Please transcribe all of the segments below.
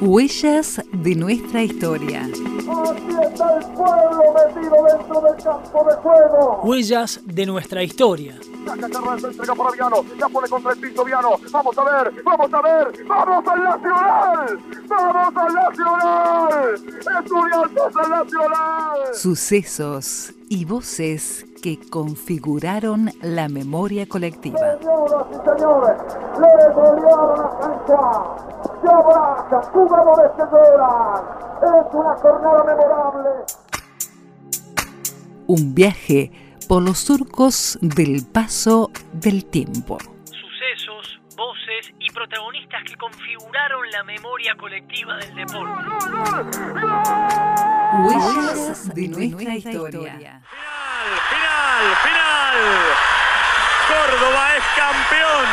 Huellas de nuestra historia. Aquí está el pueblo metido dentro del campo de juego. Huellas de nuestra historia. Saca Carranza, entrega para Viano. La pone contra el piso Viano. Vamos a ver, vamos a ver. ¡Vamos al Nacional! ¡Vamos al Nacional! ¡Estudiantes al Nacional! Sucesos y voces que configuraron la memoria colectiva. Señoras y señores, le golearon a Juan. Se abrazan, jugadores que lloran. Es una jornada memorable. Un viaje por los surcos del paso del tiempo. Sucesos, voces y protagonistas que configuraron la memoria colectiva del deporte. Huellas de nuestra historia. Final, final. Córdoba es campeón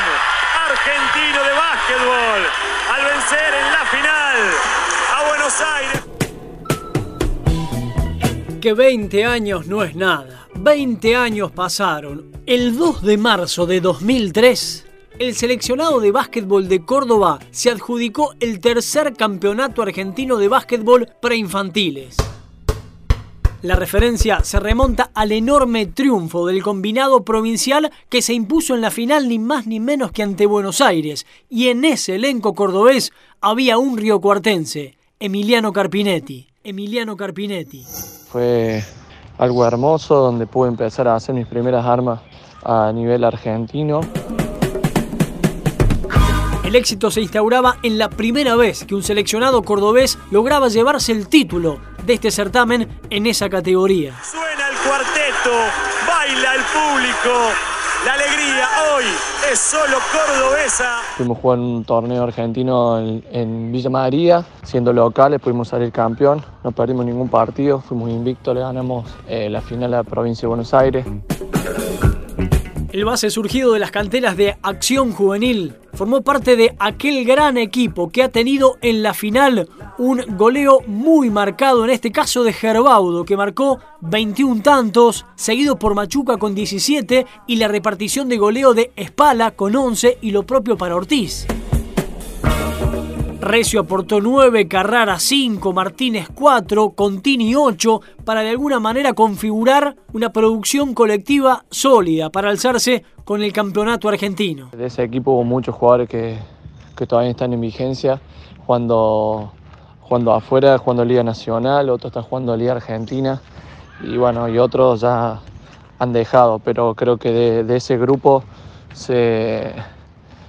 argentino de básquetbol al vencer en la final a Buenos Aires. Que 20 años no es nada. 20 años pasaron. El 2 de marzo de 2003, el seleccionado de básquetbol de Córdoba se adjudicó el tercer campeonato argentino de básquetbol preinfantiles. La referencia se remonta al enorme triunfo del combinado provincial que se impuso en la final ni más ni menos que ante Buenos Aires, y en ese elenco cordobés había un riocuartense, Emiliano Carpinetti. Emiliano Carpinetti. Fue algo hermoso donde pude empezar a hacer mis primeras armas a nivel argentino. El éxito se instauraba en la primera vez que un seleccionado cordobés lograba llevarse el título de este certamen en esa categoría. Suena el cuarteto, baila el público. La alegría hoy es solo cordobesa. Fuimos a jugar un torneo argentino en, en Villa María, siendo locales, pudimos salir campeón, no perdimos ningún partido, fuimos invictos, le ganamos eh, la final a la provincia de Buenos Aires. El base surgido de las canteras de Acción Juvenil formó parte de aquel gran equipo que ha tenido en la final un goleo muy marcado, en este caso de Gerbaudo, que marcó 21 tantos, seguido por Machuca con 17 y la repartición de goleo de Espala con 11 y lo propio para Ortiz. Recio aportó 9, Carrara 5, Martínez 4, Contini 8, para de alguna manera configurar una producción colectiva sólida para alzarse con el campeonato argentino. De ese equipo hubo muchos jugadores que, todavía están en vigencia, jugando, jugando afuera, jugando Liga Nacional, otros están jugando Liga Argentina y bueno, y otros ya han dejado, pero creo que de, ese grupo se,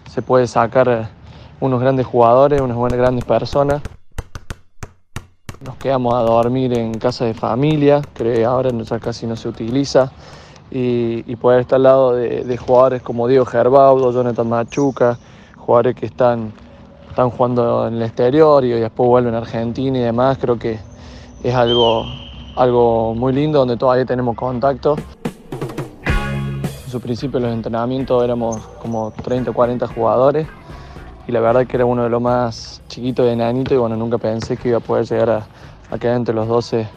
se puede sacar unos grandes jugadores, unas buenas grandes personas. Nos quedamos a dormir en casa de familia, que ahora ya casi no se utiliza, y, y poder estar al lado de, de jugadores como Diego Gerbaudo, Jonathan Machuca, jugadores que están, están jugando en el exterior y después vuelven a Argentina y demás, creo que es algo, algo muy lindo donde todavía tenemos contacto. En su principio los entrenamientos éramos como 30 o 40 jugadores y la verdad que era uno de los más chiquitos de enanito y bueno, nunca pensé que iba a poder llegar a, a quedar entre los 12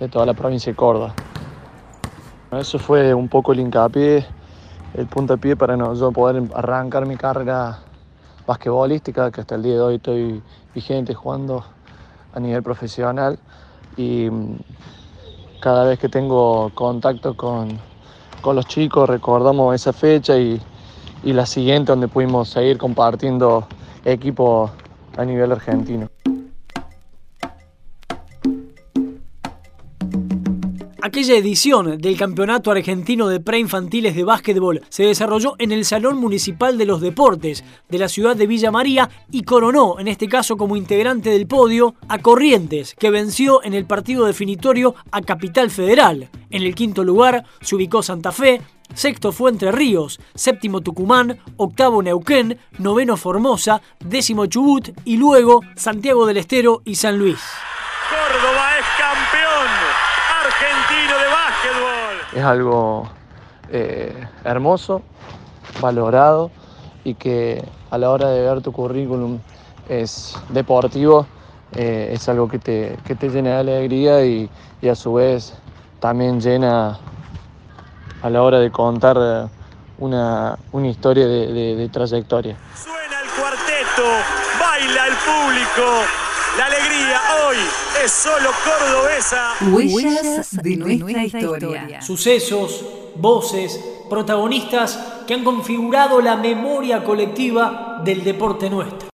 de toda la provincia de Córdoba. Eso fue un poco el hincapié, el puntapié para no, yo poder arrancar mi carrera basquetbolística, que hasta el día de hoy estoy vigente jugando a nivel profesional y mm, cada vez que tengo contacto con, con los chicos recordamos esa fecha y, y la siguiente donde pudimos seguir compartiendo equipo a nivel argentino. Aquella edición del Campeonato Argentino de Preinfantiles de Básquetbol se desarrolló en el Salón Municipal de los Deportes de la ciudad de Villa María y coronó, en este caso como integrante del podio, a Corrientes, que venció en el partido definitorio a Capital Federal. En el quinto lugar se ubicó Santa Fe, Sexto fue Entre Ríos, séptimo Tucumán, octavo Neuquén, noveno Formosa, décimo Chubut y luego Santiago del Estero y San Luis. Córdoba es campeón argentino de básquetbol. Es algo eh, hermoso, valorado y que a la hora de ver tu currículum es deportivo, eh, es algo que te, que te llena de alegría y, y a su vez también llena a la hora de contar una, una historia de, de- de trayectoria. Suena el cuarteto, baila el público. La alegría hoy es solo cordobesa. Huellas de nuestra historia. Sucesos, voces, protagonistas que han configurado la memoria colectiva del deporte nuestro.